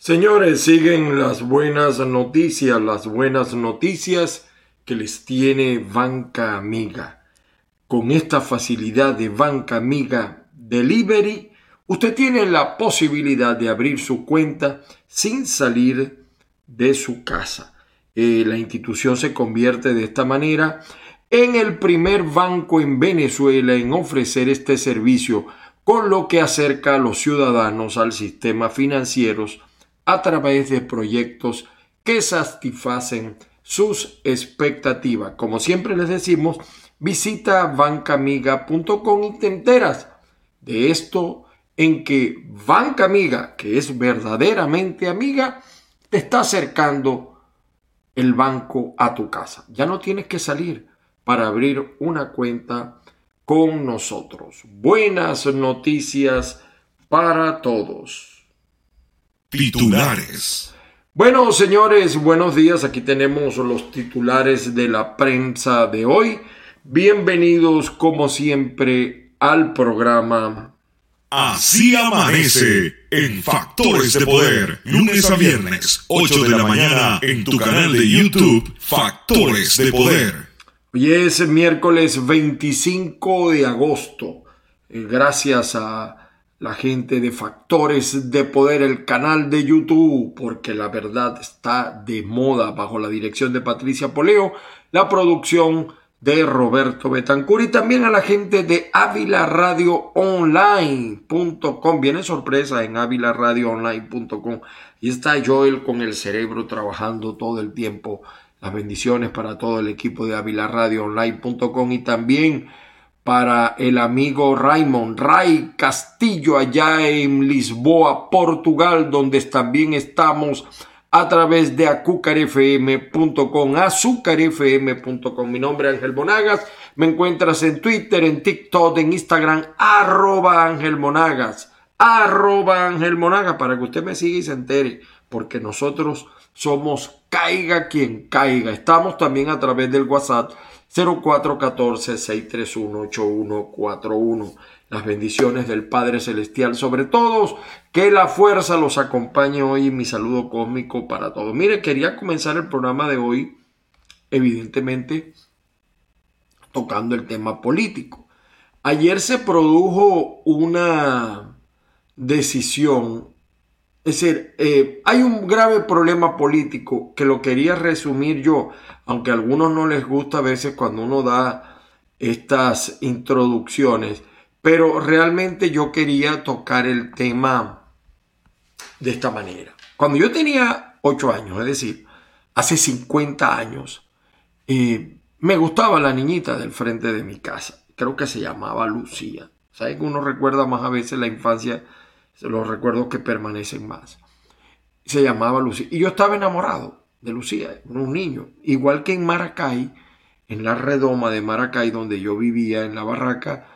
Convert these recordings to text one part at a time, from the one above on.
Señores, siguen las buenas noticias, las buenas noticias que les tiene Banca Amiga. Con esta facilidad de Banca Amiga Delivery, usted tiene la posibilidad de abrir su cuenta sin salir de su casa. Eh, la institución se convierte de esta manera en el primer banco en Venezuela en ofrecer este servicio, con lo que acerca a los ciudadanos al sistema financiero a través de proyectos que satisfacen sus expectativas. Como siempre les decimos, visita bancamiga.com y te enteras de esto en que Banca Amiga, que es verdaderamente amiga, te está acercando el banco a tu casa. Ya no tienes que salir para abrir una cuenta con nosotros. Buenas noticias para todos. Titulares. Bueno, señores, buenos días. Aquí tenemos los titulares de la prensa de hoy. Bienvenidos, como siempre, al programa. Así amanece en Factores de Poder, lunes a viernes, 8 de la mañana, en tu canal de YouTube, Factores de Poder. Hoy es miércoles 25 de agosto. Eh, gracias a la gente de Factores de Poder, el canal de YouTube, porque la verdad está de moda bajo la dirección de Patricia Poleo, la producción de Roberto Betancur y también a la gente de avilaradioonline.com. Viene sorpresa en avilaradioonline.com y está Joel con el cerebro trabajando todo el tiempo las bendiciones para todo el equipo de avilaradioonline.com y también para el amigo Raymond Ray Castillo allá en Lisboa, Portugal, donde también estamos a través de acucarfm.com, azucarfm.com. Mi nombre es Ángel Monagas. Me encuentras en Twitter, en TikTok, en Instagram, arroba Ángel Monagas, arroba Ángel Monagas, para que usted me siga y se entere, porque nosotros somos caiga quien caiga. Estamos también a través del WhatsApp 0414-631-8141. Las bendiciones del Padre Celestial sobre todos. Que la fuerza los acompañe hoy. Mi saludo cósmico para todos. Mire, quería comenzar el programa de hoy, evidentemente, tocando el tema político. Ayer se produjo una decisión es decir, eh, hay un grave problema político que lo quería resumir yo, aunque a algunos no les gusta a veces cuando uno da estas introducciones, pero realmente yo quería tocar el tema de esta manera. Cuando yo tenía 8 años, es decir, hace 50 años, eh, me gustaba la niñita del frente de mi casa. Creo que se llamaba Lucía. ¿Sabes que uno recuerda más a veces la infancia? Los recuerdos que permanecen más. Se llamaba Lucía. Y yo estaba enamorado de Lucía, un niño. Igual que en Maracay, en la redoma de Maracay, donde yo vivía, en la barraca,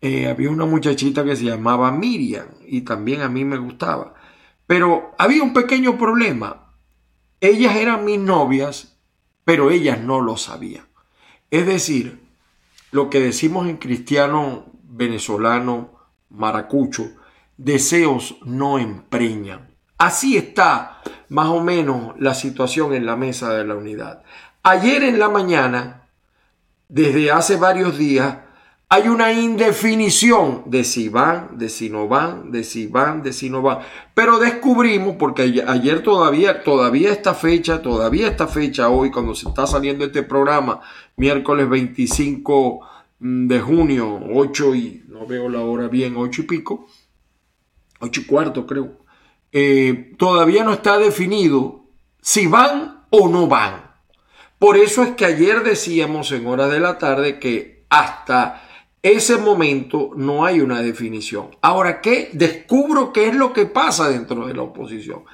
eh, había una muchachita que se llamaba Miriam y también a mí me gustaba. Pero había un pequeño problema. Ellas eran mis novias, pero ellas no lo sabían. Es decir, lo que decimos en cristiano venezolano maracucho, deseos no empreñan. Así está más o menos la situación en la mesa de la unidad. Ayer en la mañana, desde hace varios días, hay una indefinición de si van, de si no van, de si van, de si no van. Pero descubrimos, porque ayer todavía, todavía esta fecha, todavía esta fecha hoy, cuando se está saliendo este programa, miércoles 25 de junio, 8 y, no veo la hora bien, 8 y pico, ocho y cuarto creo, eh, todavía no está definido si van o no van. Por eso es que ayer decíamos en hora de la tarde que hasta ese momento no hay una definición. Ahora, ¿qué? Descubro qué es lo que pasa dentro de la oposición.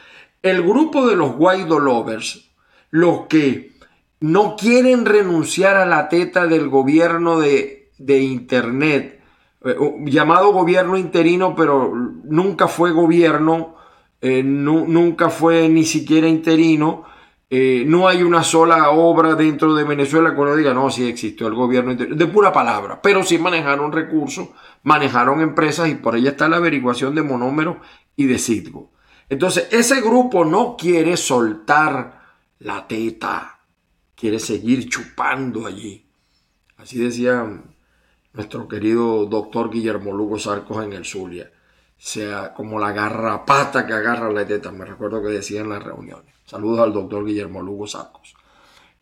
El grupo de los Guaido Lovers, los que no quieren renunciar a la teta del gobierno de, de Internet, llamado gobierno interino, pero nunca fue gobierno, eh, nunca fue ni siquiera interino. Eh, no hay una sola obra dentro de Venezuela que uno diga, no, sí existió el gobierno interino, de pura palabra, pero sí manejaron recursos, manejaron empresas y por ella está la averiguación de monómeros y de Citgo. Entonces, ese grupo no quiere soltar la teta, quiere seguir chupando allí. Así decía nuestro querido doctor Guillermo Lugo Sarcos en el Zulia. Sea como la garrapata que agarra la teta, me recuerdo que decía en las reuniones. Saludos al doctor Guillermo Lugo Sarcos.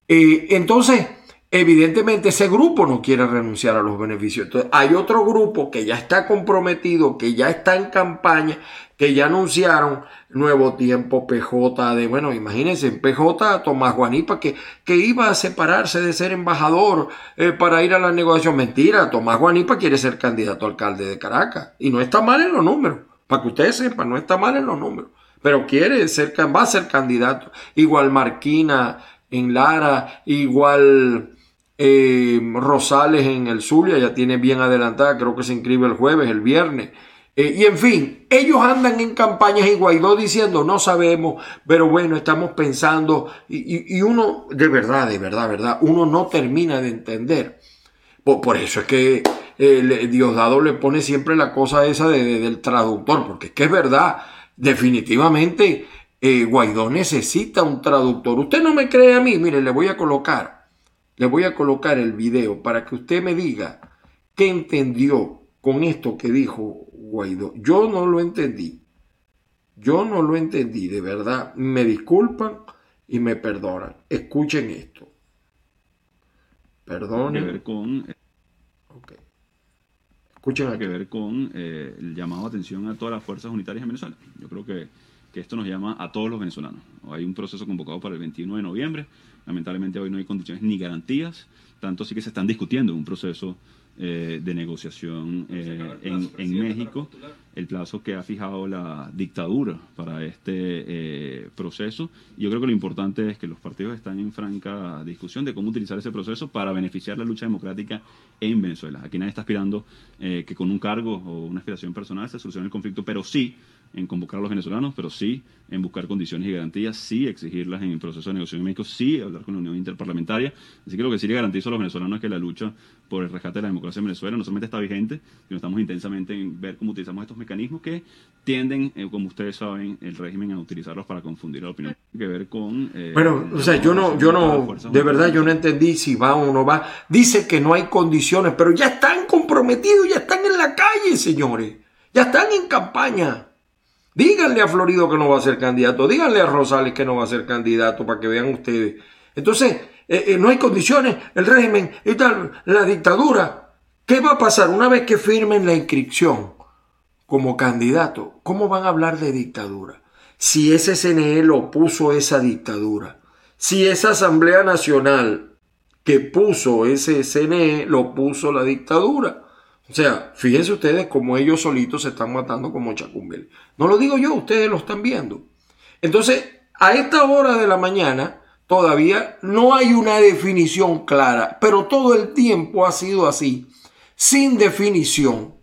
Eh, entonces, evidentemente ese grupo no quiere renunciar a los beneficios. Entonces, hay otro grupo que ya está comprometido, que ya está en campaña, que ya anunciaron Nuevo Tiempo, PJ, de, bueno, imagínense, PJ Tomás Guanipa, que, que iba a separarse de ser embajador eh, para ir a la negociación. Mentira, Tomás Guanipa quiere ser candidato a alcalde de Caracas. Y no está mal en los números, para que ustedes sepan, no está mal en los números. Pero quiere ser, va a ser candidato. Igual Marquina en Lara, igual eh, Rosales en el Zulia, ya tiene bien adelantada, creo que se inscribe el jueves, el viernes. Eh, y en fin, ellos andan en campañas y Guaidó diciendo, no sabemos, pero bueno, estamos pensando, y, uno, de verdad, de verdad, verdad, uno no termina de entender. Por, eso es que eh, Diosdado le pone siempre la cosa esa del traductor, porque es que es verdad, definitivamente eh, Guaidó necesita un traductor. Usted no me cree a mí, mire, le voy a colocar, le voy a colocar el video para que usted me diga qué entendió con esto que dijo Guaidó. Yo no lo entendí. Yo no lo entendí, de verdad. Me disculpan y me perdonan. Escuchen esto. Perdonen. Con, okay. Escuchen que ver con eh, el llamado de atención a todas las fuerzas unitarias en Venezuela. Yo creo que, que esto nos llama a todos los venezolanos. Hay un proceso convocado para el 21 de noviembre. Lamentablemente hoy no hay condiciones ni garantías. Tanto sí que se están discutiendo un proceso eh, de negociación eh, en, México, el plazo que ha fijado la dictadura para este eh, proceso. Yo creo que lo importante es que los partidos están en franca discusión de cómo utilizar ese proceso para beneficiar la lucha democrática en Venezuela. Aquí nadie está aspirando que con un cargo o una aspiración personal se solucione el conflicto, pero sí en convocar a los venezolanos, pero sí en buscar condiciones y garantías, sí exigirlas en el proceso de negociación en México, sí hablar con la Unión Interparlamentaria. Así que lo que sí le garantizo a los venezolanos es que la lucha por el rescate de la democracia en Venezuela no solamente está vigente, sino estamos intensamente en ver cómo utilizamos estos mecanismos que tienden, eh, como ustedes saben, el régimen a utilizarlos para confundir la opinión. que ver con... Eh, bueno, o sea, yo no, yo no, de verdad yo no entendí si va o no va. Dice que no hay condiciones, pero ya están comprometidos, ya están en la calle, señores. Ya están en campaña. Díganle a Florido que no va a ser candidato, díganle a Rosales que no va a ser candidato para que vean ustedes. Entonces, eh, eh, no hay condiciones, el régimen tal, la dictadura. ¿Qué va a pasar una vez que firmen la inscripción como candidato? ¿Cómo van a hablar de dictadura? Si ese CNE lo puso esa dictadura, si esa Asamblea Nacional que puso ese CNE lo puso la dictadura. O sea, fíjense ustedes cómo ellos solitos se están matando como Chacumbel. No lo digo yo, ustedes lo están viendo. Entonces, a esta hora de la mañana todavía no hay una definición clara, pero todo el tiempo ha sido así, sin definición.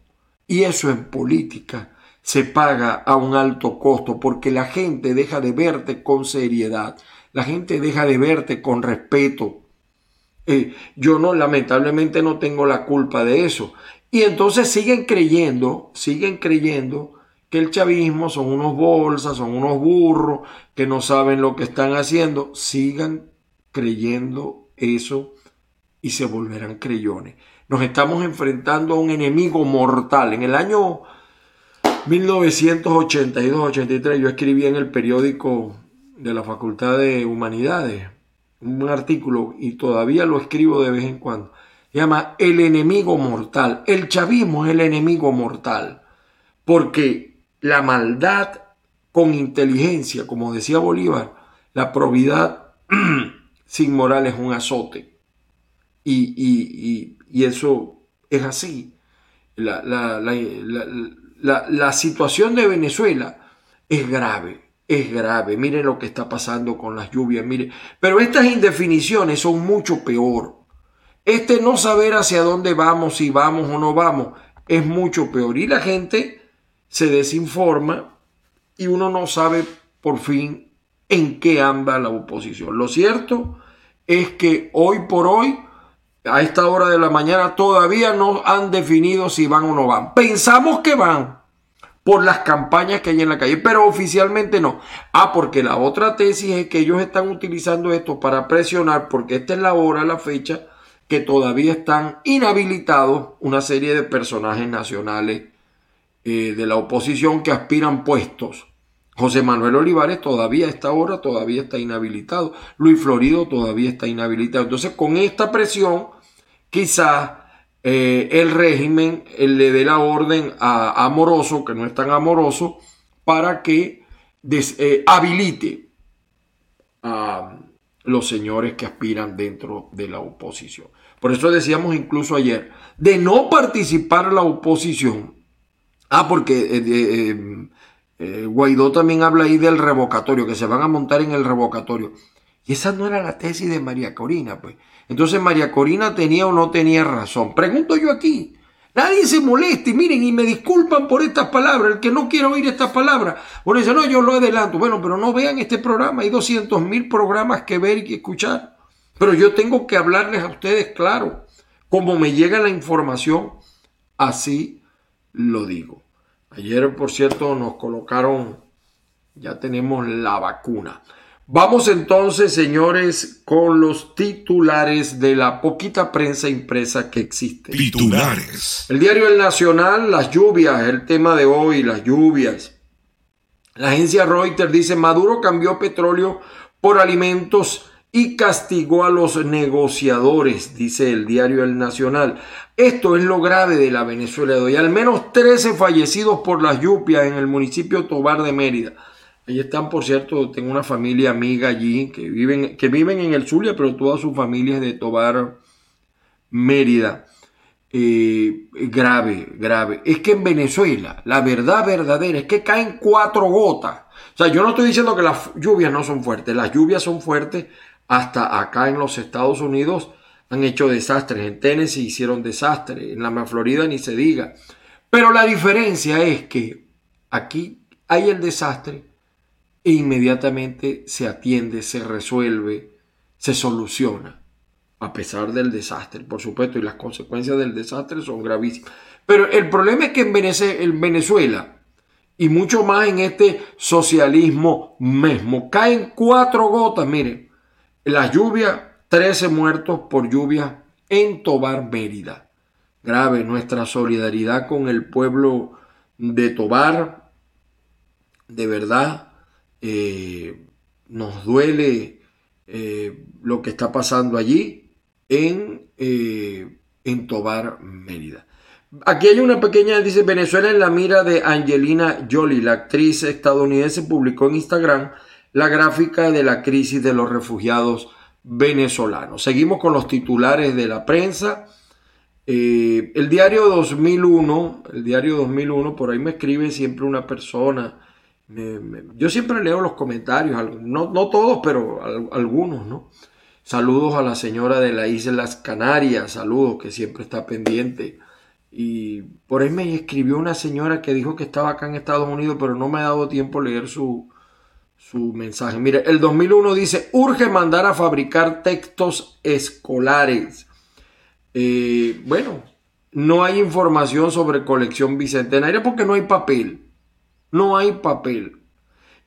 Y eso en política se paga a un alto costo porque la gente deja de verte con seriedad, la gente deja de verte con respeto. Eh, yo no, lamentablemente no tengo la culpa de eso. Y entonces siguen creyendo, siguen creyendo que el chavismo son unos bolsas, son unos burros, que no saben lo que están haciendo. Sigan creyendo eso y se volverán creyones. Nos estamos enfrentando a un enemigo mortal. En el año 1982-83 yo escribí en el periódico de la Facultad de Humanidades un artículo y todavía lo escribo de vez en cuando llama el enemigo mortal. El chavismo es el enemigo mortal, porque la maldad con inteligencia, como decía Bolívar, la probidad sin moral es un azote. Y, eso es así. La, la, situación de Venezuela es grave, es grave. Miren lo que está pasando con las lluvias, miren. Pero estas indefiniciones son mucho peor. Este no saber hacia dónde vamos, si vamos o no vamos, es mucho peor. Y la gente se desinforma y uno no sabe por fin en qué anda la oposición. Lo cierto es que hoy por hoy, a esta hora de la mañana, todavía no han definido si van o no van. Pensamos que van, por las campañas que hay en la calle, pero oficialmente no. Ah, porque la otra tesis es que ellos están utilizando esto para presionar, porque esta es la hora, la fecha, que todavía están inhabilitados una serie de personajes nacionales eh, de la oposición que aspiran puestos. José Manuel Olivares todavía a esta hora todavía está inhabilitado. Luis Florido todavía está inhabilitado. Entonces, con esta presión, quizás eh, el régimen eh, le dé la orden a Amoroso, que no es tan amoroso, para que eh, habilite a los señores que aspiran dentro de la oposición. Por eso decíamos incluso ayer, de no participar la oposición. Ah, porque Guaidó también habla ahí del revocatorio, que se van a montar en el revocatorio. Y esa no era la tesis de María Corina, pues. Entonces María Corina tenía o no tenía razón. Pregunto yo aquí. Nadie se moleste, miren, y me disculpan por estas palabras. El que no quiere oír estas palabras, bueno, dice, no, yo lo adelanto. Bueno, pero no vean este programa. Hay 200 mil programas que ver y que escuchar. Pero yo tengo que hablarles a ustedes claro. Como me llega la información, así lo digo. Ayer, por cierto, nos colocaron, ya tenemos la vacuna. Vamos entonces, señores, con los titulares de la poquita prensa impresa que existe. Titulares. El diario El Nacional, las lluvias, el tema de hoy, las lluvias. La agencia Reuters dice, Maduro cambió petróleo por alimentos y castigó a los negociadores, dice el diario El Nacional. Esto es lo grave de la Venezuela de hoy. Al menos 13 fallecidos por las lluvias en el municipio Tobar de Mérida. Ahí están, por cierto, tengo una familia amiga allí que viven, que viven en el Zulia, pero toda su familia es de Tobar, Mérida. Eh, grave, grave. Es que en Venezuela, la verdad verdadera es que caen cuatro gotas. O sea, yo no estoy diciendo que las lluvias no son fuertes, las lluvias son fuertes. Hasta acá en los Estados Unidos han hecho desastres. En Tennessee hicieron desastres, en la Florida ni se diga. Pero la diferencia es que aquí hay el desastre e inmediatamente se atiende, se resuelve, se soluciona, a pesar del desastre, por supuesto, y las consecuencias del desastre son gravísimas. Pero el problema es que en Venezuela, y mucho más en este socialismo mismo, caen cuatro gotas, miren, la lluvia, 13 muertos por lluvia en Tobar, Mérida. Grave nuestra solidaridad con el pueblo de Tobar, de verdad, eh, nos duele eh, lo que está pasando allí en, eh, en Tobar, Mérida. Aquí hay una pequeña, dice Venezuela en la mira de Angelina Jolie, la actriz estadounidense, publicó en Instagram la gráfica de la crisis de los refugiados venezolanos. Seguimos con los titulares de la prensa. el diario 2001, el diario 2001, por ahí me escribe siempre una persona yo siempre leo los comentarios, no, no todos, pero algunos, ¿no? Saludos a la señora de las Islas Canarias, saludos, que siempre está pendiente. Y por ahí me escribió una señora que dijo que estaba acá en Estados Unidos, pero no me ha dado tiempo leer su, su mensaje. Mire, el 2001 dice, urge mandar a fabricar textos escolares. Eh, bueno, no hay información sobre colección bicentenaria porque no hay papel no hay papel.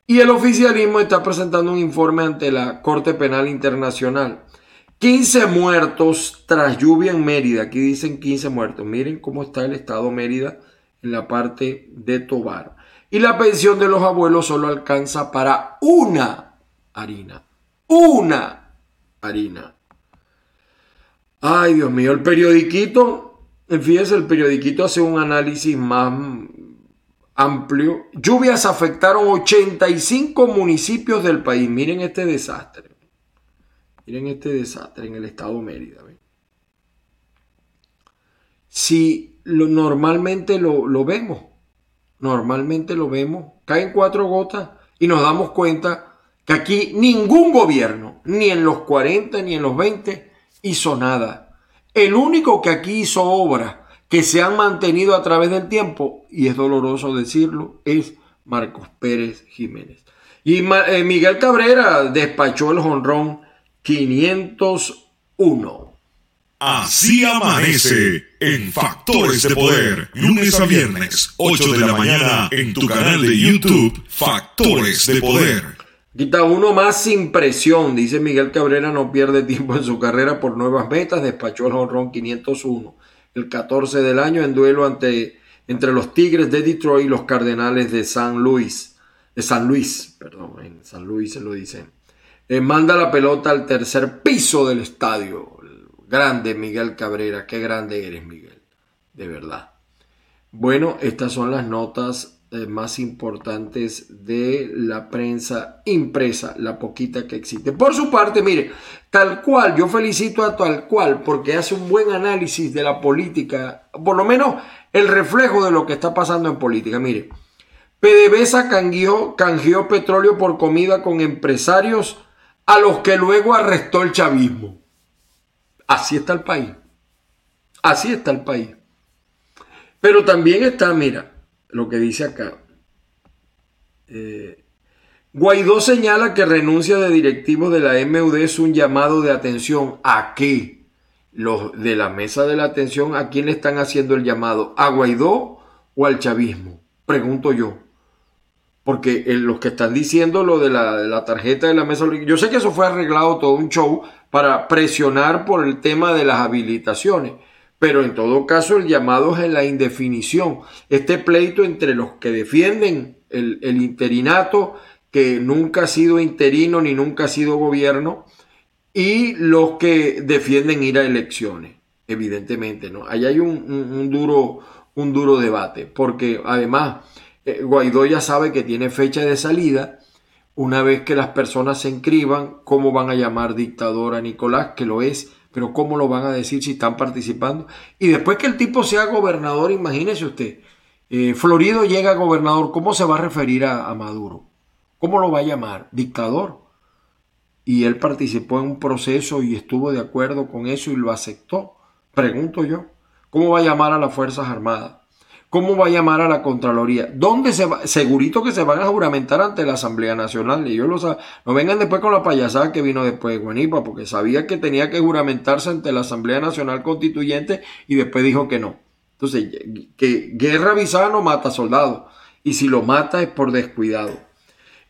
Y el oficialismo está presentando un informe ante la Corte Penal Internacional. 15 muertos tras lluvia en Mérida. Aquí dicen 15 muertos. Miren cómo está el estado Mérida en la parte de Tobar. Y la pensión de los abuelos solo alcanza para una harina. Una harina. Ay, Dios mío, el periodiquito, fíjense, el periodiquito hace un análisis más amplio. Lluvias afectaron 85 municipios del país. Miren este desastre. Miren este desastre en el estado Mérida. Si lo, normalmente lo, lo vemos, normalmente lo vemos, caen cuatro gotas y nos damos cuenta que aquí ningún gobierno, ni en los 40 ni en los 20, hizo nada. El único que aquí hizo obra que se han mantenido a través del tiempo, y es doloroso decirlo, es Marcos Pérez Jiménez. Y eh, Miguel Cabrera despachó el jonrón 501. Así amanece en Factores de Poder, lunes a viernes, 8 de la mañana, en tu canal de YouTube, Factores de Poder. Quita uno más sin presión, dice Miguel Cabrera, no pierde tiempo en su carrera por nuevas metas, despachó el honrón 501, el 14 del año en duelo ante, entre los Tigres de Detroit y los Cardenales de San Luis, de San Luis, perdón, en San Luis se lo dicen. Eh, manda la pelota al tercer piso del estadio. Grande Miguel Cabrera, qué grande eres Miguel, de verdad. Bueno, estas son las notas eh, más importantes de la prensa impresa, la poquita que existe. Por su parte, mire, tal cual, yo felicito a tal cual porque hace un buen análisis de la política, por lo menos el reflejo de lo que está pasando en política. Mire, PDVSA canjeó, canjeó petróleo por comida con empresarios a los que luego arrestó el chavismo. Así está el país. Así está el país. Pero también está, mira, lo que dice acá. Eh, Guaidó señala que renuncia de directivos de la MUD es un llamado de atención. ¿A qué? Los de la mesa de la atención, ¿a quién le están haciendo el llamado? ¿A Guaidó o al chavismo? Pregunto yo. Porque eh, los que están diciendo lo de la, tarjeta de la mesa, yo sé que eso fue arreglado todo un show para presionar por el tema de las habilitaciones, pero en todo caso el llamado es en la indefinición. Este pleito entre los que defienden el, interinato, que nunca ha sido interino ni nunca ha sido gobierno, y los que defienden ir a elecciones, evidentemente, ¿no? Ahí hay un, duro, un duro debate, porque además Guaidó ya sabe que tiene fecha de salida. Una vez que las personas se inscriban, ¿cómo van a llamar dictador a Nicolás? Que lo es, pero ¿cómo lo van a decir si están participando? Y después que el tipo sea gobernador, imagínese usted, eh, Florido llega a gobernador, ¿cómo se va a referir a, a Maduro? ¿Cómo lo va a llamar? Dictador. Y él participó en un proceso y estuvo de acuerdo con eso y lo aceptó. Pregunto yo, ¿cómo va a llamar a las Fuerzas Armadas? ¿Cómo va a llamar a la Contraloría? ¿Dónde se va? Segurito que se van a juramentar ante la Asamblea Nacional. Y yo lo No vengan después con la payasada que vino después de Guanipa, porque sabía que tenía que juramentarse ante la Asamblea Nacional Constituyente y después dijo que no. Entonces, que guerra no mata soldados. Y si lo mata es por descuidado.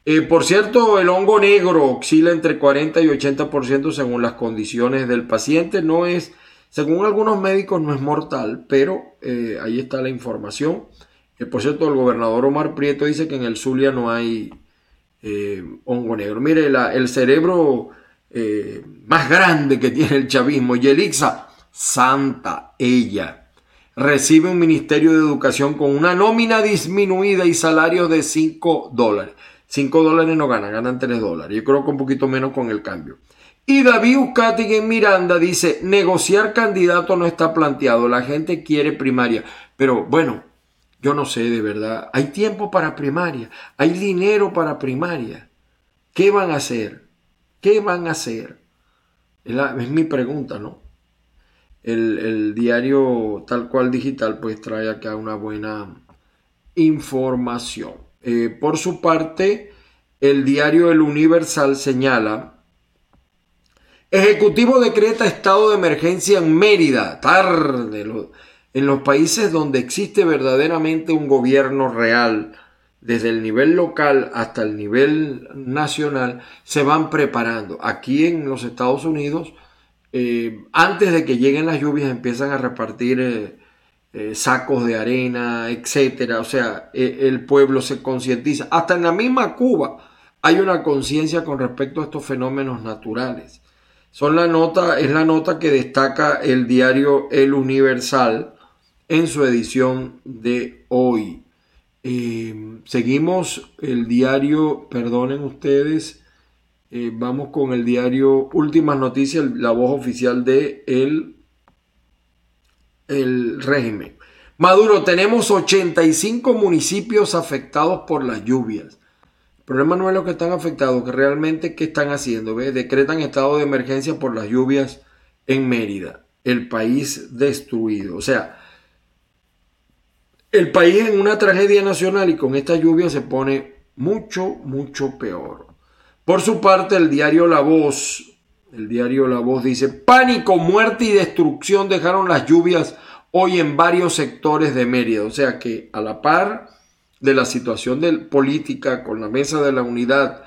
Eh, por cierto, el hongo negro oscila entre 40 y 80% según las condiciones del paciente. No es según algunos médicos no es mortal, pero eh, ahí está la información. Eh, por cierto, el gobernador Omar Prieto dice que en el Zulia no hay eh, hongo negro. Mire, el cerebro más grande que tiene el chavismo, Yelixa, santa ella, recibe un ministerio de educación con una nómina disminuida y salario de 5 dólares. 5 dólares no ganan, ganan 3 dólares. Yo creo que un poquito menos con el cambio. Y David Ucati en Miranda dice, negociar candidato no está planteado, la gente quiere primaria. Pero bueno, yo no sé de verdad, hay tiempo para primaria, hay dinero para primaria. ¿Qué van a hacer? ¿Qué van a hacer? Es, mi pregunta, ¿no? El, diario tal cual digital pues trae acá una buena información. Eh, por su parte, el diario El Universal señala Ejecutivo decreta estado de emergencia en Mérida, tarde, en los países donde existe verdaderamente un gobierno real, desde el nivel local hasta el nivel nacional, se van preparando. Aquí en los Estados Unidos, eh, antes de que lleguen las lluvias, empiezan a repartir eh, eh, sacos de arena, etcétera. O sea, el pueblo se concientiza. Hasta en la misma Cuba hay una conciencia con respecto a estos fenómenos naturales. Son la nota, es la nota que destaca el diario El Universal en su edición de hoy. Eh, seguimos el diario, perdonen ustedes, eh, vamos con el diario Últimas Noticias, la voz oficial de el, el régimen. Maduro, tenemos 85 municipios afectados por las lluvias. El problema no es lo que están afectados, que realmente qué están haciendo. Decretan estado de emergencia por las lluvias en Mérida. El país destruido. O sea, el país en una tragedia nacional y con esta lluvia se pone mucho, mucho peor. Por su parte, el diario La Voz El diario La Voz dice, pánico, muerte y destrucción dejaron las lluvias hoy en varios sectores de Mérida. O sea que a la par de la situación de política con la mesa de la unidad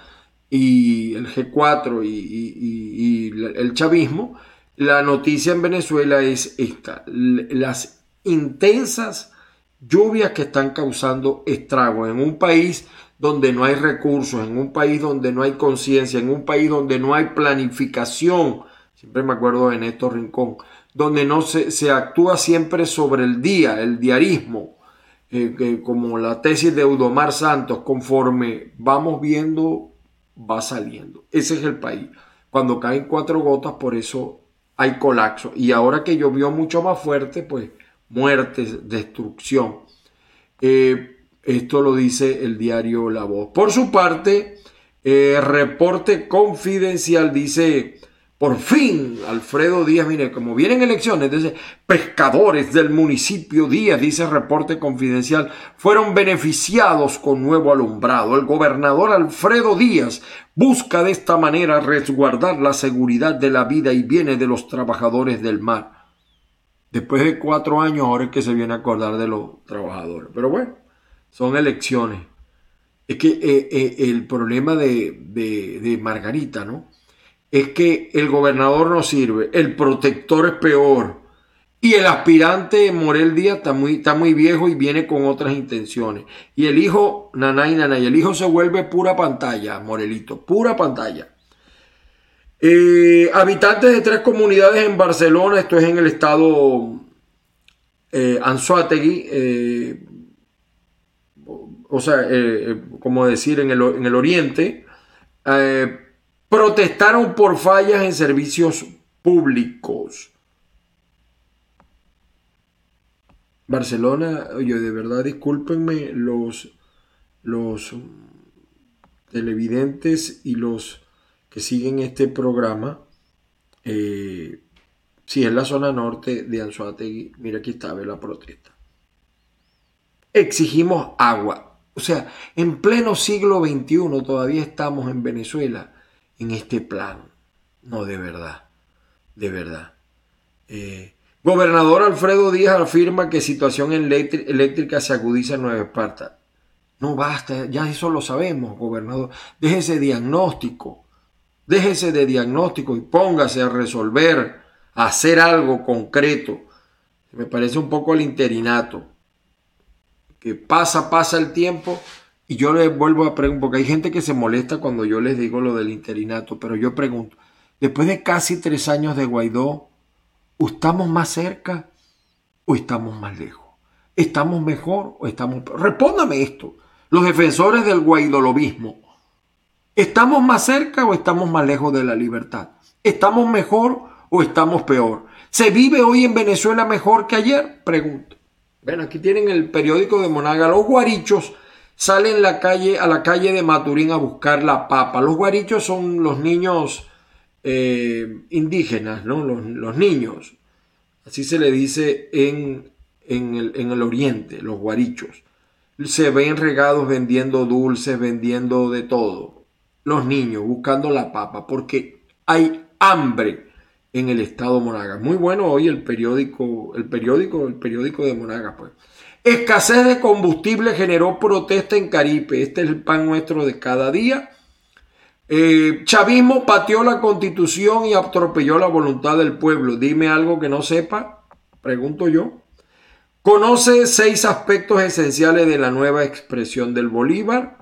y el G4 y, el chavismo, la noticia en Venezuela es esta, las intensas lluvias que están causando estragos en un país donde no hay recursos, en un país donde no hay conciencia, en un país donde no hay planificación, siempre me acuerdo de Néstor Rincón, donde no se, se actúa siempre sobre el día, el diarismo, eh, como la tesis de Eudomar Santos, conforme vamos viendo, va saliendo. Ese es el país. Cuando caen cuatro gotas, por eso hay colapso. Y ahora que llovió mucho más fuerte, pues muertes, destrucción. Eh, esto lo dice el diario La Voz. Por su parte, eh, reporte confidencial dice, por fin, Alfredo Díaz, mire, como vienen elecciones, dice, pescadores del municipio Díaz, dice reporte confidencial, fueron beneficiados con nuevo alumbrado. El gobernador Alfredo Díaz busca de esta manera resguardar la seguridad de la vida y bienes de los trabajadores del mar. Después de cuatro años, ahora es que se viene a acordar de los trabajadores. Pero bueno, son elecciones. Es que eh, eh, el problema de, Margarita, ¿no? Es que el gobernador no sirve, el protector es peor. Y el aspirante Morel Díaz está muy, está muy viejo y viene con otras intenciones. Y el hijo, Nanay Nanay, el hijo se vuelve pura pantalla, Morelito, pura pantalla. Eh, habitantes de tres comunidades en Barcelona, esto es en el estado eh, Anzuategui, o sea, eh, eh, como decir, en el, en el oriente, eh, protestaron por fallas en servicios públicos. Barcelona, oye, de verdad, discúlpenme los, los televidentes y los que siguen este programa. si es la zona norte de Anzuategui, mira aquí está, ve la protesta. Exigimos agua. O sea, en pleno siglo XXI todavía estamos en Venezuela en este plan. No, de verdad, de verdad. Eh, gobernador Alfredo Díaz afirma que situación eléctrica se agudiza en Nueva Esparta. No basta, ya eso lo sabemos, gobernador. Déjese diagnóstico, déjese de diagnóstico y póngase a resolver, a hacer algo concreto. Me parece un poco el interinato que pasa, pasa el tiempo y yo les vuelvo a preguntar, porque hay gente que se molesta cuando yo les digo lo del interinato, pero yo pregunto, después de casi tres años de Guaidó, ¿estamos más cerca o estamos más lejos? ¿Estamos mejor o estamos peor? Respóndame esto, los defensores del guaidolobismo. ¿Estamos más cerca o estamos más lejos de la libertad? ¿Estamos mejor o estamos peor? ¿Se vive hoy en Venezuela mejor que ayer? Pregunto. Ven, aquí tienen el periódico de Monaga. Los guarichos salen la calle, a la calle de Maturín a buscar la papa. Los guarichos son los niños eh, indígenas, ¿no? Los, niños. Así se le dice en, en, el, en el oriente, los guarichos. Se ven regados vendiendo dulces, vendiendo de todo. Los niños buscando la papa porque hay hambre en el estado Monagas. Muy bueno hoy el periódico, el periódico, el periódico de Monagas, pues. Escasez de combustible generó protesta en Caripe. Este es el pan nuestro de cada día. Eh, chavismo pateó la constitución y atropelló la voluntad del pueblo. Dime algo que no sepa, pregunto yo. Conoce seis aspectos esenciales de la nueva expresión del Bolívar.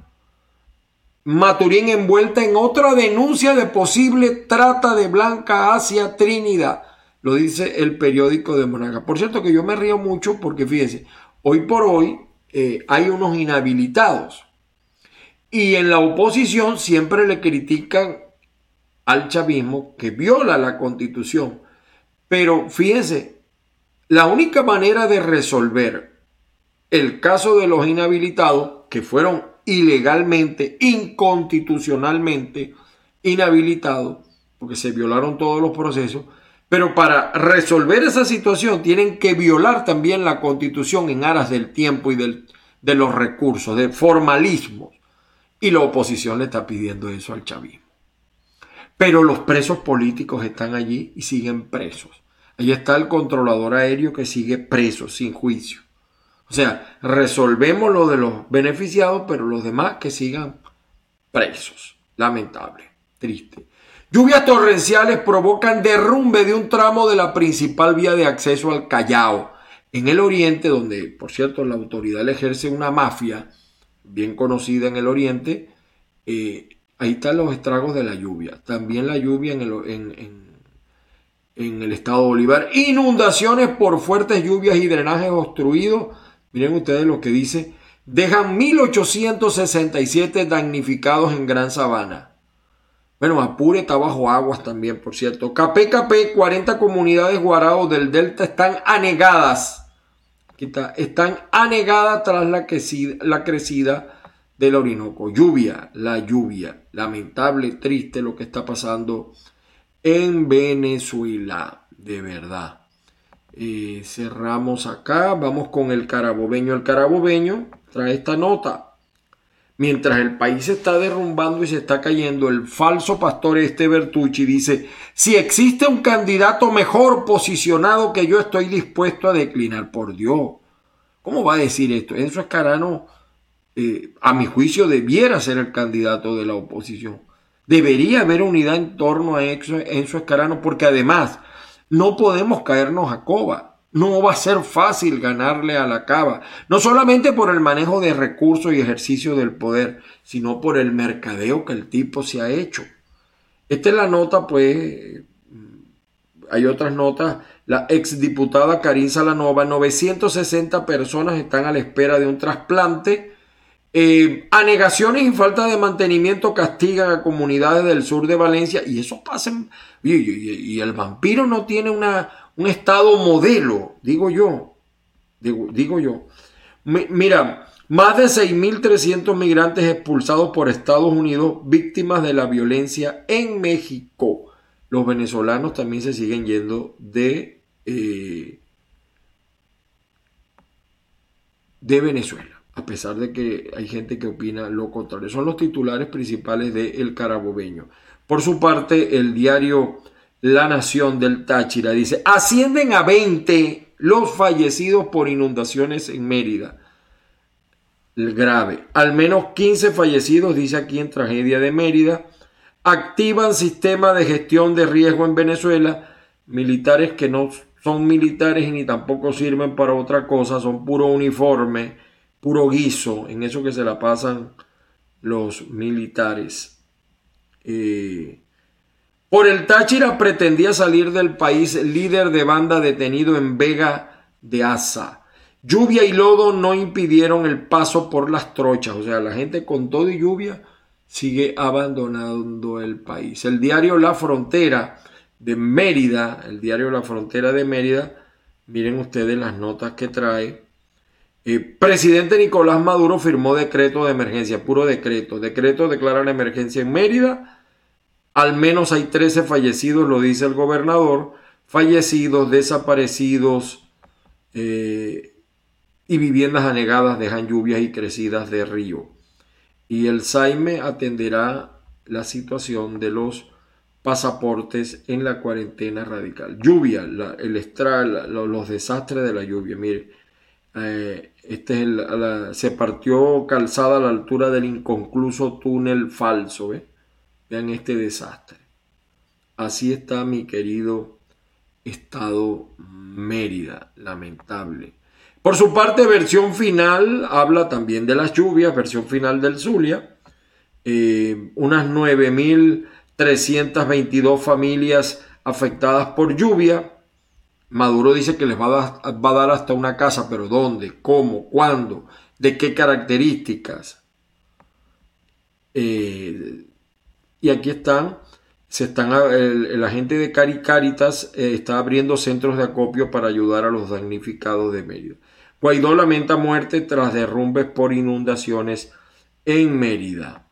Maturín envuelta en otra denuncia de posible trata de blanca hacia Trinidad. Lo dice el periódico de Monaga. Por cierto que yo me río mucho porque fíjense, hoy por hoy eh, hay unos inhabilitados. Y en la oposición siempre le critican al chavismo que viola la constitución. Pero fíjense, la única manera de resolver el caso de los inhabilitados, que fueron ilegalmente, inconstitucionalmente inhabilitado, porque se violaron todos los procesos, pero para resolver esa situación tienen que violar también la constitución en aras del tiempo y del, de los recursos, de formalismos. Y la oposición le está pidiendo eso al chavismo. pero los presos políticos están allí y siguen presos. Ahí está el controlador aéreo que sigue preso, sin juicio. O sea, resolvemos lo de los beneficiados, pero los demás que sigan presos. Lamentable, triste. Lluvias torrenciales provocan derrumbe de un tramo de la principal vía de acceso al Callao, en el oriente, donde, por cierto, la autoridad ejerce una mafia bien conocida en el oriente. Eh, ahí están los estragos de la lluvia. También la lluvia en el, en, en el estado de Bolívar. Inundaciones por fuertes lluvias y drenajes obstruidos. Miren ustedes lo que dice. Dejan 1867 damnificados en Gran Sabana. Bueno, Apure está bajo aguas también, por cierto. KPKP, 40 comunidades guarados del Delta están anegadas. Aquí está, están anegadas tras la la crecida del Orinoco. Lluvia, la lluvia. Lamentable, triste lo que está pasando en Venezuela, de verdad. Eh, cerramos acá, vamos con el carabobeño. El carabobeño trae esta nota. Mientras el país se está derrumbando y se está cayendo, el falso pastor este Bertucci dice, si existe un candidato mejor posicionado que yo estoy dispuesto a declinar. Por Dios, ¿cómo va a decir esto? Enzo Escarano, eh, a mi juicio, debiera ser el candidato de la oposición. Debería haber unidad en torno a Enzo Escarano porque además no podemos caernos a coba. No va a ser fácil ganarle a la cava, no solamente por el manejo de recursos y ejercicio del poder, sino por el mercadeo que el tipo se ha hecho. Esta es la nota, pues, hay otras notas. La exdiputada Karin Salanova, 960 personas están a la espera de un trasplante. Eh, anegaciones y falta de mantenimiento castigan a comunidades del sur de Valencia y eso pasa. y el vampiro no tiene una, un estado modelo, digo yo, digo, yo. mira, más de 6.300 migrantes expulsados por Estados Unidos víctimas de la violencia en México. Los venezolanos también se siguen yendo de, eh, de Venezuela, a pesar de que hay gente que opina lo contrario. Son los titulares principales de El Carabobeño. Por su parte, el diario la Nación del Táchira. Dice, ascienden a 20 los fallecidos por inundaciones en Mérida. El grave. Al menos 15 fallecidos, dice aquí en tragedia de Mérida. Activan sistema de gestión de riesgo en Venezuela. Militares que no son militares ni tampoco sirven para otra cosa, son puro uniforme, puro guiso, en eso que se la pasan los militares. Eh, por el Táchira pretendía salir del país líder de banda detenido en Vega de Asa. Lluvia y lodo no impidieron el paso por las trochas, o sea, la gente con todo y lluvia sigue abandonando el país. El diario La Frontera de Mérida, el diario La Frontera de Mérida, miren ustedes las notas que trae. Eh, presidente Nicolás Maduro firmó decreto de emergencia, puro decreto. Decreto declara la emergencia en Mérida al menos hay 13 fallecidos, lo dice el gobernador, fallecidos, desaparecidos eh, y viviendas anegadas dejan lluvias y crecidas de río. Y el Saime atenderá la situación de los pasaportes en la cuarentena radical. Lluvia, el estral, los desastres de la lluvia. Mire, eh, este es se partió calzada a la altura del inconcluso túnel falso. ¿ve? Vean este desastre. Así está mi querido estado Mérida, lamentable. Por su parte, versión final habla también de las lluvias, versión final del Zulia. Eh, unas 9.322 familias afectadas por lluvia. Maduro dice que les va a, dar, hasta una casa, pero ¿dónde? ¿Cómo? ¿Cuándo? ¿De qué características? Eh, y aquí están, se están el, agente de Cari Caritas eh, está abriendo centros de acopio para ayudar a los damnificados de Mérida. Guaidó lamenta muerte tras derrumbes por inundaciones en Mérida.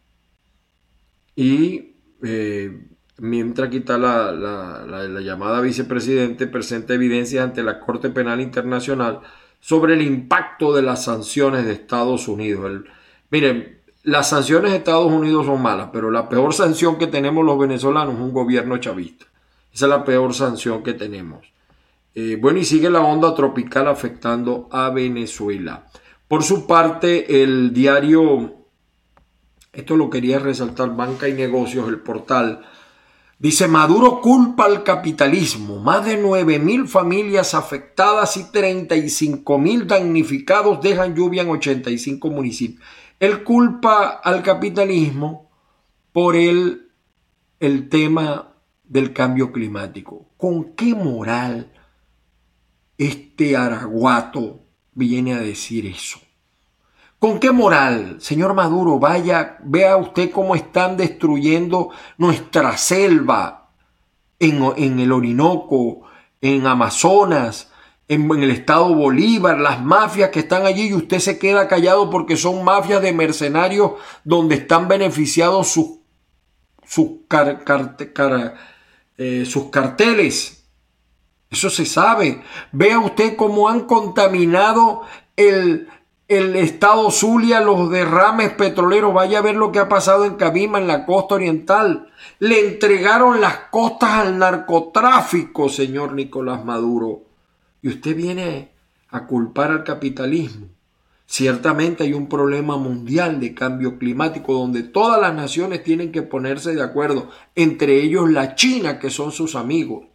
Y eh, mientras aquí está la, la, llamada vicepresidente, presenta evidencias ante la Corte Penal Internacional sobre el impacto de las sanciones de Estados Unidos. miren, las sanciones de Estados Unidos son malas, pero la peor sanción que tenemos los venezolanos es un gobierno chavista. Esa es la peor sanción que tenemos. Eh, bueno, y sigue la onda tropical afectando a Venezuela. Por su parte, el diario, esto lo quería resaltar, Banca y Negocios, el portal, dice Maduro culpa al capitalismo, más de 9 mil familias afectadas y 35 mil damnificados dejan lluvia en 85 municipios. Él culpa al capitalismo por el, el tema del cambio climático. ¿Con qué moral este araguato viene a decir eso? ¿Con qué moral, señor Maduro? Vaya, vea usted cómo están destruyendo nuestra selva en, el Orinoco, en Amazonas, en, el estado Bolívar, las mafias que están allí y usted se queda callado porque son mafias de mercenarios donde están beneficiados sus, sus, eh, sus carteles. Eso se sabe. Vea usted cómo han contaminado el, el estado Zulia, los derrames petroleros. Vaya a ver lo que ha pasado en Cabima, en la costa oriental. Le entregaron las costas al narcotráfico, señor Nicolás Maduro y usted viene a culpar al capitalismo. Ciertamente hay un problema mundial de cambio climático donde todas las naciones tienen que ponerse de acuerdo, entre ellos la China, que son sus amigos,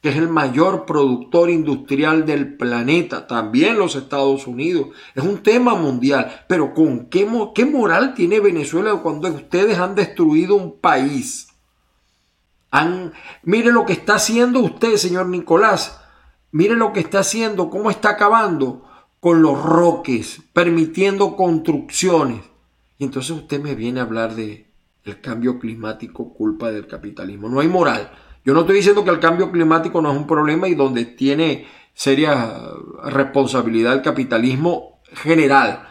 que es el mayor productor industrial del planeta, también los Estados Unidos. Es un tema mundial, pero ¿con qué, qué moral tiene Venezuela cuando ustedes han destruido un país? Han, mire lo que está haciendo usted, señor Nicolás Mire lo que está haciendo, cómo está acabando con los roques, permitiendo construcciones. Y entonces usted me viene a hablar de el cambio climático culpa del capitalismo. No hay moral. Yo no estoy diciendo que el cambio climático no es un problema y donde tiene seria responsabilidad el capitalismo general,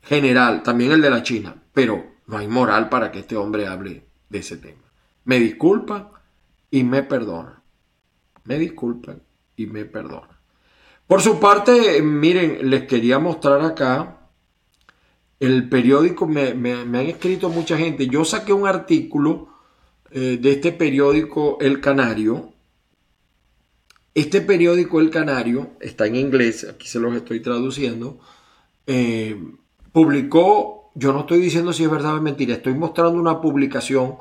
general, también el de la China, pero no hay moral para que este hombre hable de ese tema. Me disculpan y me perdonan. Me disculpan y me perdona. Por su parte, miren, les quería mostrar acá el periódico, me, han escrito mucha gente. Yo saqué un artículo eh, de este periódico El Canario. Este periódico El Canario está en inglés, aquí se los estoy traduciendo. Eh, publicó, yo no estoy diciendo si es verdad o mentira, estoy mostrando una publicación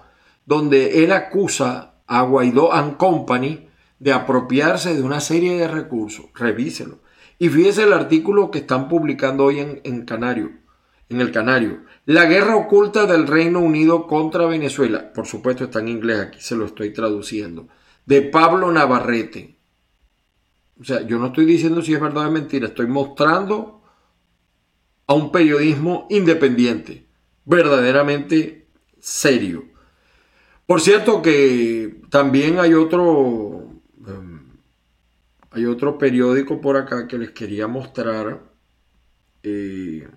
donde él acusa a Guaidó and Company de apropiarse de una serie de recursos. Revíselo. Y fíjese el artículo que están publicando hoy en, en Canario, en el Canario. La guerra oculta del Reino Unido contra Venezuela. Por supuesto está en inglés, aquí se lo estoy traduciendo. De Pablo Navarrete. O sea, yo no estoy diciendo si es verdad o mentira, estoy mostrando a un periodismo independiente, verdaderamente serio. Por cierto que también hay otro hay otro periódico por acá que les quería mostrar. Eh,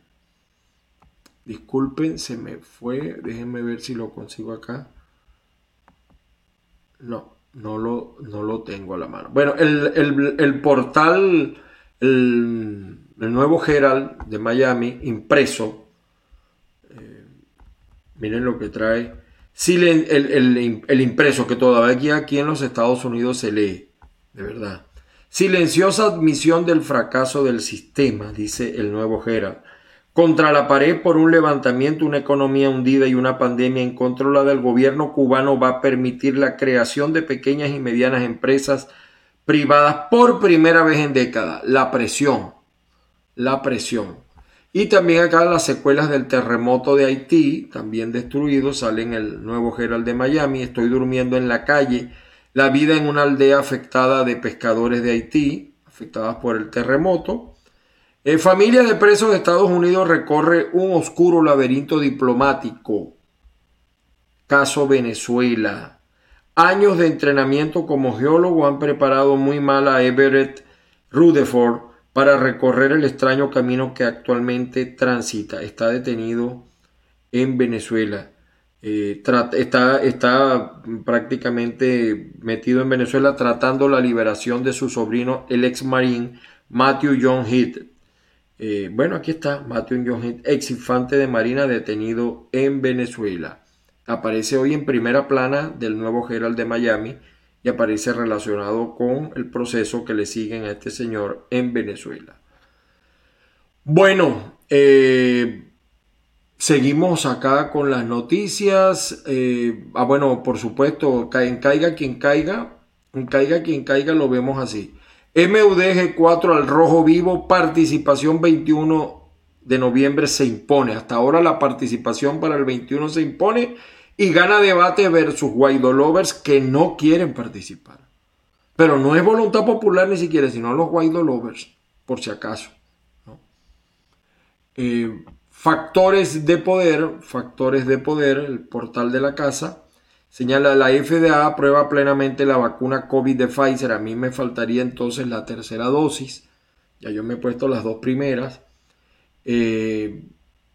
disculpen, se me fue. Déjenme ver si lo consigo acá. No, no lo, no lo tengo a la mano. Bueno, el, portal, el, nuevo Herald de Miami, impreso. Eh, miren lo que trae. el, el, impreso que todavía aquí, en los Estados Unidos se lee, de verdad. Silenciosa admisión del fracaso del sistema, dice el nuevo Gerald. Contra la pared por un levantamiento, una economía hundida y una pandemia incontrolada, el gobierno cubano va a permitir la creación de pequeñas y medianas empresas privadas por primera vez en décadas. La presión, la presión. Y también acá las secuelas del terremoto de Haití, también destruido, salen el nuevo Herald de Miami. Estoy durmiendo en la calle la vida en una aldea afectada de pescadores de Haití, afectadas por el terremoto. Eh, familia de presos de Estados Unidos recorre un oscuro laberinto diplomático. Caso Venezuela. Años de entrenamiento como geólogo han preparado muy mal a Everett Rutherford para recorrer el extraño camino que actualmente transita. Está detenido en Venezuela. Eh, está, está prácticamente metido en Venezuela tratando la liberación de su sobrino, el ex marín Matthew John Heath. Eh, bueno, aquí está Matthew John ex infante de Marina detenido en Venezuela. Aparece hoy en primera plana del nuevo Herald de Miami y aparece relacionado con el proceso que le siguen a este señor en Venezuela. Bueno, eh, seguimos acá con las noticias. Eh, ah, bueno, por supuesto, en caiga quien caiga, caiga quien caiga, lo vemos así. MUDG4 al rojo vivo, participación 21 de noviembre se impone. Hasta ahora la participación para el 21 se impone y gana debate versus Guaidó Lovers que no quieren participar. Pero no es voluntad popular ni siquiera, sino los Guaidó Lovers, por si acaso. Eh, factores de poder, factores de poder, el portal de la casa Señala la FDA aprueba plenamente la vacuna COVID de Pfizer. A mí me faltaría entonces la tercera dosis. Ya yo me he puesto las dos primeras. Eh,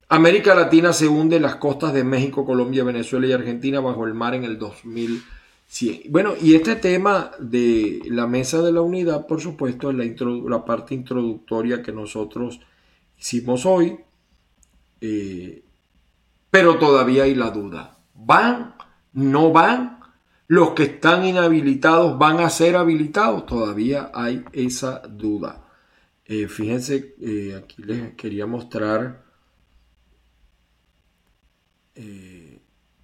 América Latina se hunde las costas de México, Colombia, Venezuela y Argentina bajo el mar en el 2100. Bueno, y este tema de la mesa de la unidad, por supuesto, es la, la parte introductoria que nosotros hicimos hoy. Eh, pero todavía hay la duda. ¿Van no van, los que están inhabilitados van a ser habilitados. Todavía hay esa duda. Eh, fíjense, eh, aquí les quería mostrar. Eh,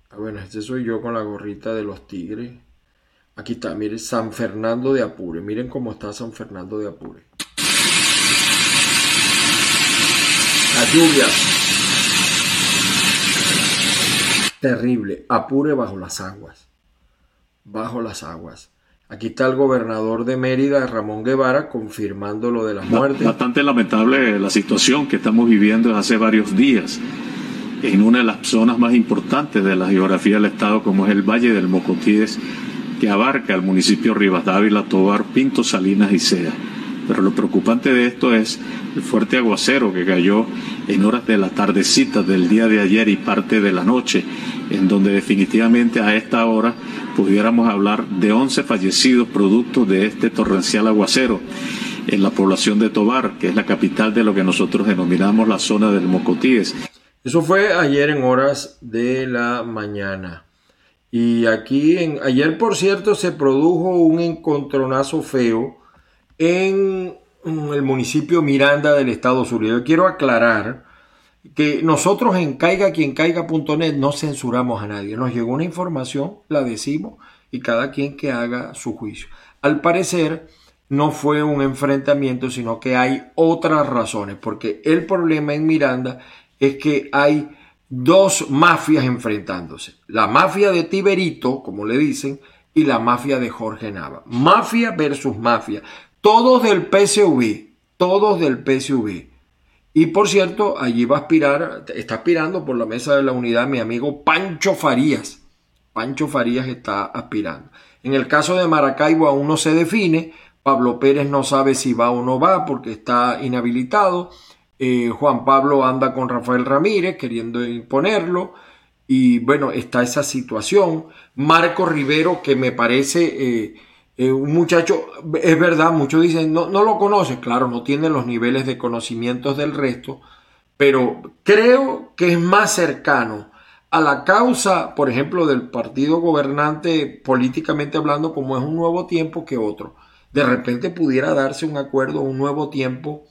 ah, bueno, este soy yo con la gorrita de los tigres. Aquí está, miren, San Fernando de Apure. Miren cómo está San Fernando de Apure. Las lluvias terrible. Apure bajo las aguas. Bajo las aguas. Aquí está el gobernador de Mérida, Ramón Guevara, confirmando lo de la muerte. Bastante lamentable la situación que estamos viviendo desde hace varios días en una de las zonas más importantes de la geografía del estado, como es el Valle del Mocotíes, que abarca el municipio Rivas Dávila, Tobar, Pinto, Salinas y Sea. Pero lo preocupante de esto es el fuerte aguacero que cayó en horas de la tardecita del día de ayer y parte de la noche, en donde definitivamente a esta hora pudiéramos hablar de 11 fallecidos producto de este torrencial aguacero en la población de Tobar, que es la capital de lo que nosotros denominamos la zona del Mocotíes. Eso fue ayer en horas de la mañana. Y aquí, ayer por cierto, se produjo un encontronazo feo en el municipio Miranda del Estado Sur. Yo quiero aclarar que nosotros en caigaquiencaiga.net no censuramos a nadie. Nos llegó una información, la decimos y cada quien que haga su juicio. Al parecer no fue un enfrentamiento, sino que hay otras razones, porque el problema en Miranda es que hay dos mafias enfrentándose. La mafia de Tiberito, como le dicen, y la mafia de Jorge Nava. Mafia versus mafia todos del PSV, todos del PSV. Y por cierto, allí va a aspirar, está aspirando por la mesa de la unidad mi amigo Pancho Farías. Pancho Farías está aspirando. En el caso de Maracaibo aún no se define. Pablo Pérez no sabe si va o no va porque está inhabilitado. Eh, Juan Pablo anda con Rafael Ramírez queriendo imponerlo. Y bueno, está esa situación. Marco Rivero, que me parece eh, eh, un muchacho, es verdad, muchos dicen, no, no lo conoce, claro, no tiene los niveles de conocimientos del resto, pero creo que es más cercano a la causa, por ejemplo, del partido gobernante políticamente hablando, como es un nuevo tiempo que otro. De repente pudiera darse un acuerdo, un nuevo tiempo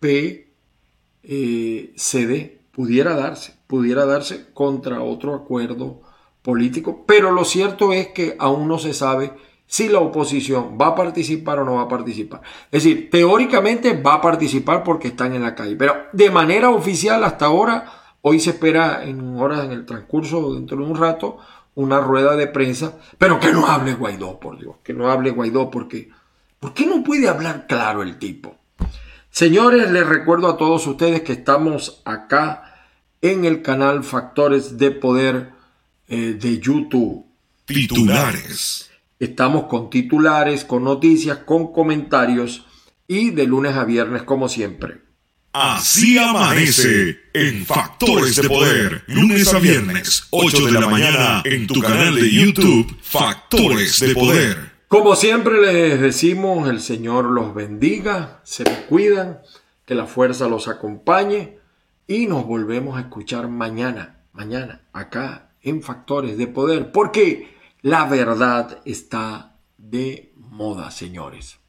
P, eh, pudiera darse, pudiera darse contra otro acuerdo político, pero lo cierto es que aún no se sabe si la oposición va a participar o no va a participar. Es decir, teóricamente va a participar porque están en la calle, pero de manera oficial hasta ahora, hoy se espera en horas, en el transcurso, dentro de un rato, una rueda de prensa, pero que no hable Guaidó, por Dios, que no hable Guaidó porque, ¿por qué no puede hablar claro el tipo? Señores, les recuerdo a todos ustedes que estamos acá en el canal Factores de Poder eh, de YouTube. Titulares. Estamos con titulares, con noticias, con comentarios y de lunes a viernes como siempre. Así amanece en Factores de Poder, lunes a viernes, 8 de la mañana, en tu canal de YouTube, Factores de Poder. Como siempre les decimos, el Señor los bendiga, se me cuidan que la fuerza los acompañe y nos volvemos a escuchar mañana, mañana, acá en Factores de Poder, porque la verdad está de moda, señores.